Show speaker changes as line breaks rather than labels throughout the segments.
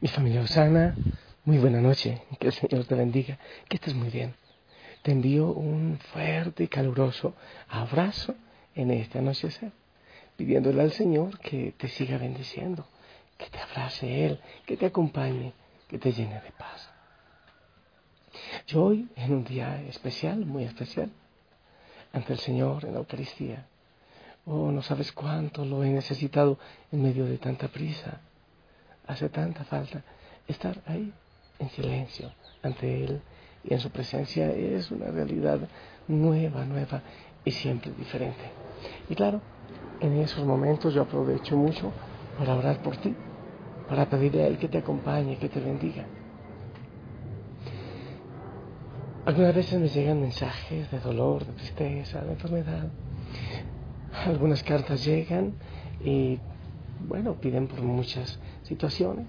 Mi familia Osana, muy buena noche, que el Señor te bendiga, que estés muy bien. Te envío un fuerte y caluroso abrazo en esta anochecer, pidiéndole al Señor que te siga bendiciendo, que te abrace Él, que te acompañe, que te llene de paz. Yo hoy, en un día especial, muy especial, ante el Señor en la Eucaristía, oh, no sabes cuánto lo he necesitado en medio de tanta prisa hace tanta falta estar ahí en silencio ante Él y en su presencia es una realidad nueva, nueva y siempre diferente. Y claro, en esos momentos yo aprovecho mucho para orar por ti, para pedirle a Él que te acompañe, que te bendiga. Algunas veces me llegan mensajes de dolor, de tristeza, de enfermedad. Algunas cartas llegan y, bueno, piden por muchas situaciones.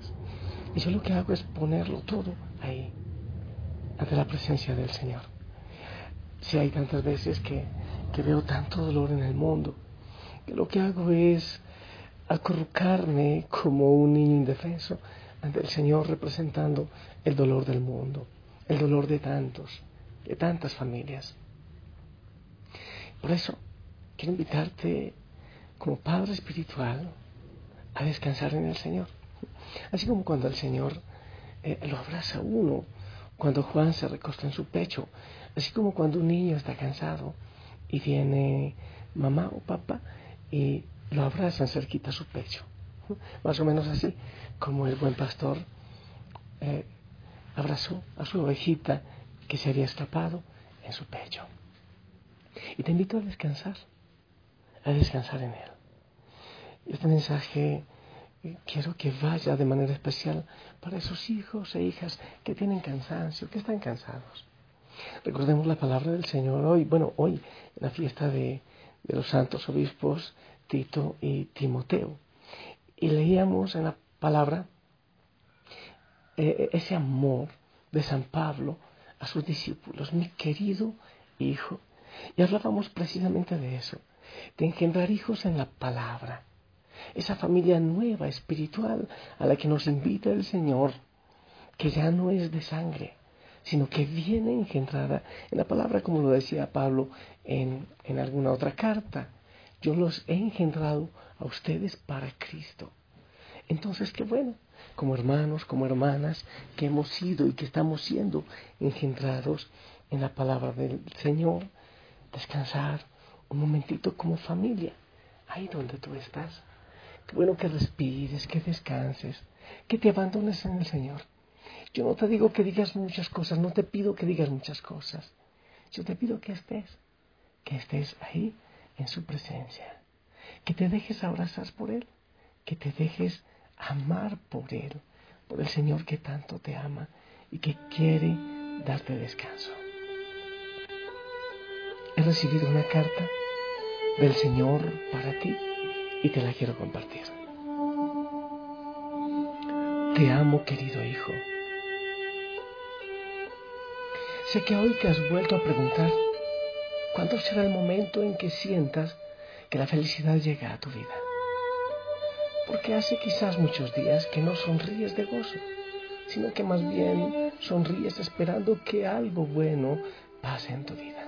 Y yo lo que hago es ponerlo todo ahí, ante la presencia del Señor. Si hay tantas veces que, que veo tanto dolor en el mundo, que lo que hago es acurrucarme como un niño indefenso ante el Señor representando el dolor del mundo, el dolor de tantos, de tantas familias. Por eso, quiero invitarte como Padre Espiritual a descansar en el Señor. Así como cuando el Señor eh, lo abraza uno, cuando Juan se recosta en su pecho, así como cuando un niño está cansado y viene mamá o papá y lo abrazan cerquita a su pecho. Más o menos así, como el buen pastor eh, abrazó a su ovejita que se había escapado en su pecho. Y te invito a descansar, a descansar en él. Este mensaje quiero que vaya de manera especial para esos hijos e hijas que tienen cansancio, que están cansados. Recordemos la palabra del Señor hoy, bueno, hoy, en la fiesta de, los santos obispos Tito y Timoteo. Y leíamos en la palabra eh, ese amor de San Pablo a sus discípulos, mi querido hijo. Y hablábamos precisamente de eso, de engendrar hijos en la palabra esa familia nueva, espiritual, a la que nos invita el Señor, que ya no es de sangre, sino que viene engendrada en la palabra, como lo decía Pablo en, en alguna otra carta. Yo los he engendrado a ustedes para Cristo. Entonces, qué bueno, como hermanos, como hermanas, que hemos sido y que estamos siendo engendrados en la palabra del Señor, descansar un momentito como familia, ahí donde tú estás. Bueno que respires, que descanses, que te abandones en el Señor. Yo no te digo que digas muchas cosas, no te pido que digas muchas cosas. Yo te pido que estés, que estés ahí en su presencia, que te dejes abrazar por Él, que te dejes amar por Él, por el Señor que tanto te ama y que quiere darte descanso. He recibido una carta del Señor para ti y te la quiero compartir. Te amo, querido hijo. Sé que hoy te has vuelto a preguntar cuándo será el momento en que sientas que la felicidad llega a tu vida. Porque hace quizás muchos días que no sonríes de gozo, sino que más bien sonríes esperando que algo bueno pase en tu vida.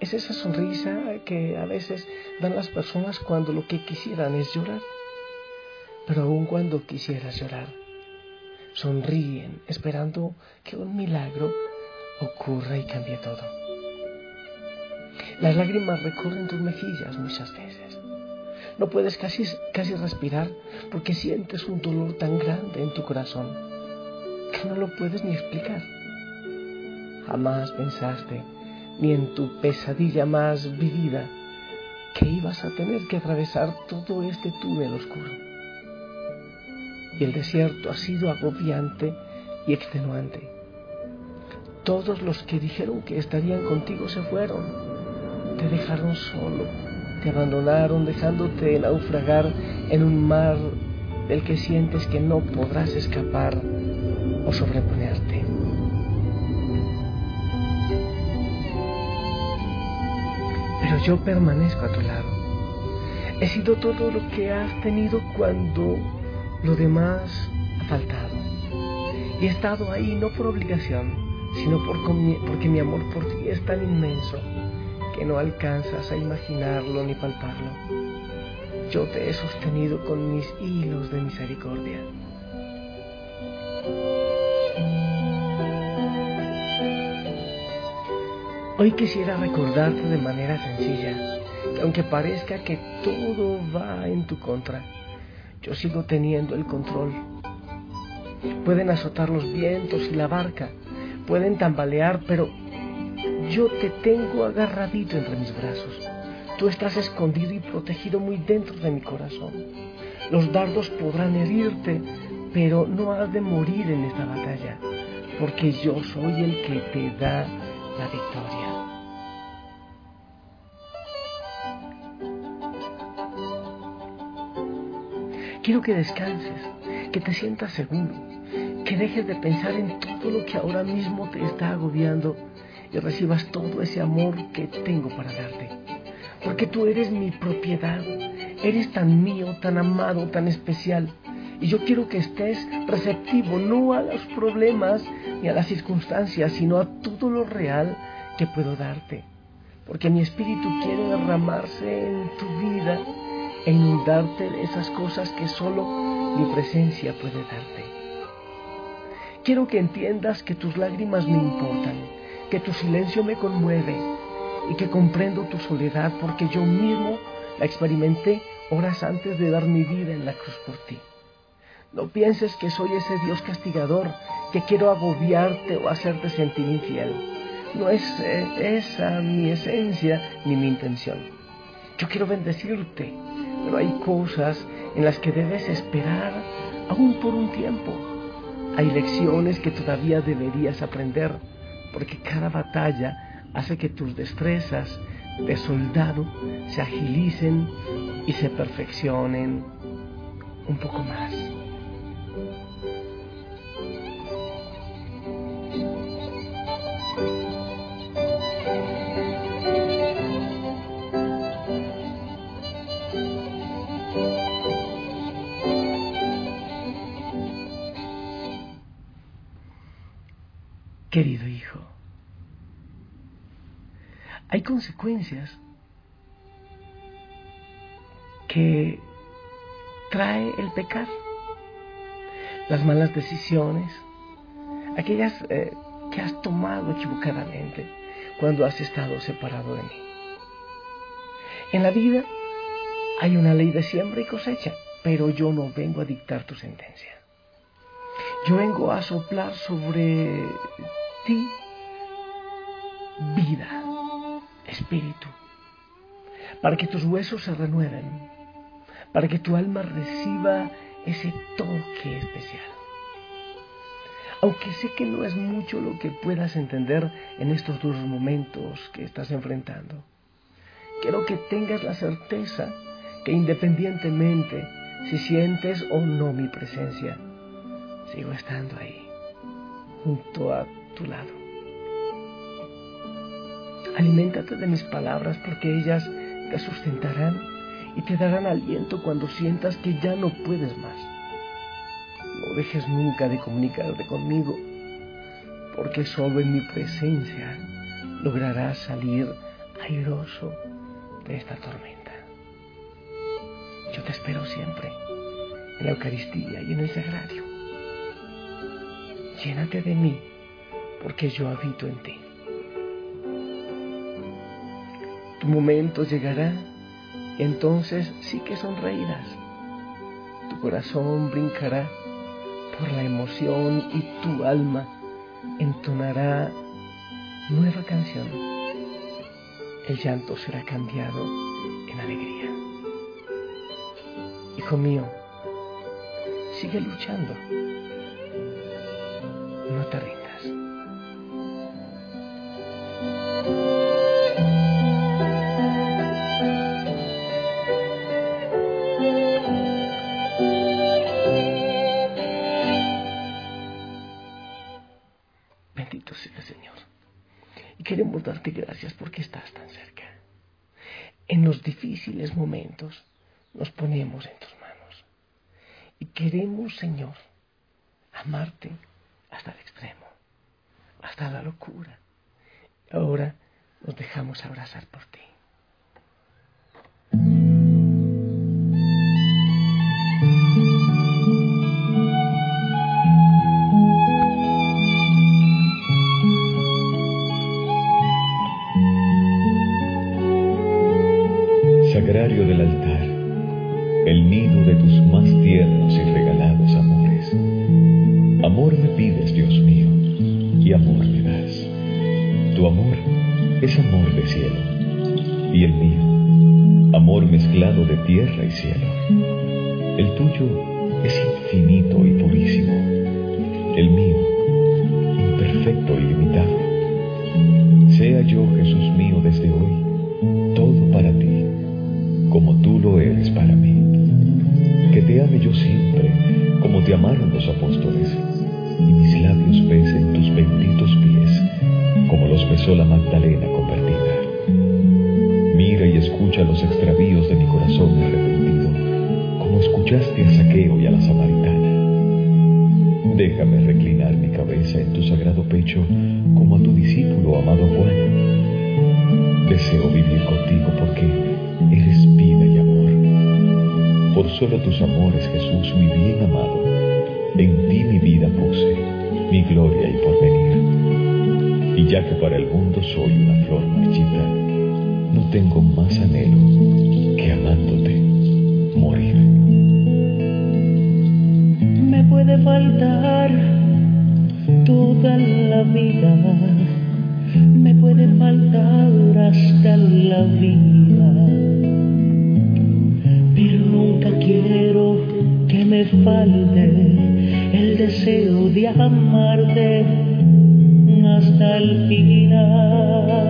Es esa sonrisa que a veces dan las personas cuando lo que quisieran es llorar. Pero aun cuando quisieras llorar, sonríen esperando que un milagro ocurra y cambie todo. Las lágrimas recorren tus mejillas muchas veces. No puedes casi, casi respirar porque sientes un dolor tan grande en tu corazón que no lo puedes ni explicar. Jamás pensaste ni en tu pesadilla más vivida que ibas a tener que atravesar todo este túnel oscuro. Y el desierto ha sido agobiante y extenuante. Todos los que dijeron que estarían contigo se fueron, te dejaron solo, te abandonaron dejándote naufragar en un mar del que sientes que no podrás escapar o sobreponerte. Yo permanezco a tu lado. He sido todo lo que has tenido cuando lo demás ha faltado. Y he estado ahí no por obligación, sino porque mi amor por ti es tan inmenso que no alcanzas a imaginarlo ni palparlo. Yo te he sostenido con mis hilos de misericordia. Hoy quisiera recordarte de manera sencilla que aunque parezca que todo va en tu contra, yo sigo teniendo el control. Pueden azotar los vientos y la barca, pueden tambalear, pero yo te tengo agarradito entre mis brazos. Tú estás escondido y protegido muy dentro de mi corazón. Los dardos podrán herirte, pero no has de morir en esta batalla, porque yo soy el que te da la victoria. Quiero que descanses, que te sientas seguro, que dejes de pensar en todo lo que ahora mismo te está agobiando y recibas todo ese amor que tengo para darte. Porque tú eres mi propiedad, eres tan mío, tan amado, tan especial. Y yo quiero que estés receptivo no a los problemas ni a las circunstancias, sino a todo lo real que puedo darte. Porque mi espíritu quiere derramarse en tu vida e inundarte de esas cosas que solo mi presencia puede darte. Quiero que entiendas que tus lágrimas me importan, que tu silencio me conmueve y que comprendo tu soledad porque yo mismo la experimenté horas antes de dar mi vida en la cruz por ti. No pienses que soy ese Dios castigador que quiero agobiarte o hacerte sentir infiel. No es eh, esa mi esencia ni mi intención. Yo quiero bendecirte, pero hay cosas en las que debes esperar aún por un tiempo. Hay lecciones que todavía deberías aprender, porque cada batalla hace que tus destrezas de soldado se agilicen y se perfeccionen un poco más. Querido hijo, hay consecuencias que trae el pecar, las malas decisiones, aquellas eh, que has tomado equivocadamente cuando has estado separado de mí. En la vida hay una ley de siembra y cosecha, pero yo no vengo a dictar tu sentencia. Yo vengo a soplar sobre vida, espíritu, para que tus huesos se renueven, para que tu alma reciba ese toque especial. Aunque sé que no es mucho lo que puedas entender en estos duros momentos que estás enfrentando, quiero que tengas la certeza que independientemente si sientes o no mi presencia, sigo estando ahí, junto a tu lado. Aliméntate de mis palabras porque ellas te sustentarán y te darán aliento cuando sientas que ya no puedes más. No dejes nunca de comunicarte conmigo, porque solo en mi presencia lograrás salir airoso de esta tormenta. Yo te espero siempre en la Eucaristía y en el Sagrario. Llénate de mí, porque yo habito en ti. Tu momento llegará entonces sí que sonreirás. Tu corazón brincará por la emoción y tu alma entonará nueva canción
el llanto será cambiado en alegría. Hijo mío, sigue luchando. No te rindas. Nos ponemos en tus manos. Y queremos, Señor, amarte hasta el extremo, hasta la locura. Ahora nos dejamos abrazar por ti.
Es amor de cielo, y el mío, amor mezclado de tierra y cielo. El tuyo es infinito y purísimo, el mío, imperfecto y limitado. Sea yo, Jesús mío, desde hoy, todo para ti, como tú lo eres para mí. Que te ame yo siempre, como te amaron los apóstoles, y mis labios besen tus benditos besó la Magdalena convertida. Mira y escucha los extravíos de mi corazón arrepentido, como escuchaste a Saqueo y a la Samaritana. Déjame reclinar mi cabeza en tu sagrado pecho, como a tu discípulo amado Juan. Deseo vivir contigo porque eres vida y amor. Por solo tus amores, Jesús, mi bien amado, en ti mi vida puse, mi gloria y porvenir. Y ya que para el mundo soy una flor marchita, no tengo más anhelo que amándote morir.
Me puede faltar toda la vida, me puede faltar hasta la vida, pero nunca quiero que me falte el deseo de amarte hasta el final.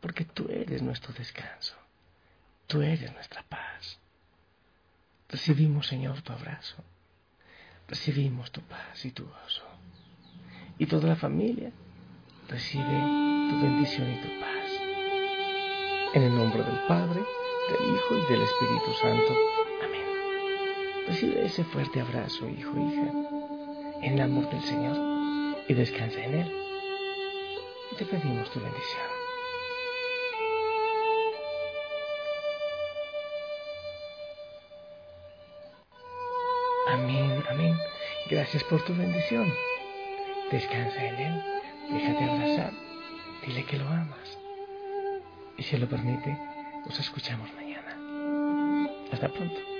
Porque tú eres nuestro descanso. Tú eres nuestra paz. Recibimos, Señor, tu abrazo. Recibimos tu paz y tu gozo. Y toda la familia recibe tu bendición y tu paz. En el nombre del Padre, del Hijo y del Espíritu Santo. Amén. Recibe ese fuerte abrazo, hijo, hija, en el amor del Señor y descansa en Él. Te pedimos tu bendición. Gracias por tu bendición. Descansa en Él, déjate abrazar, dile que lo amas. Y si lo permite, nos escuchamos mañana. Hasta pronto.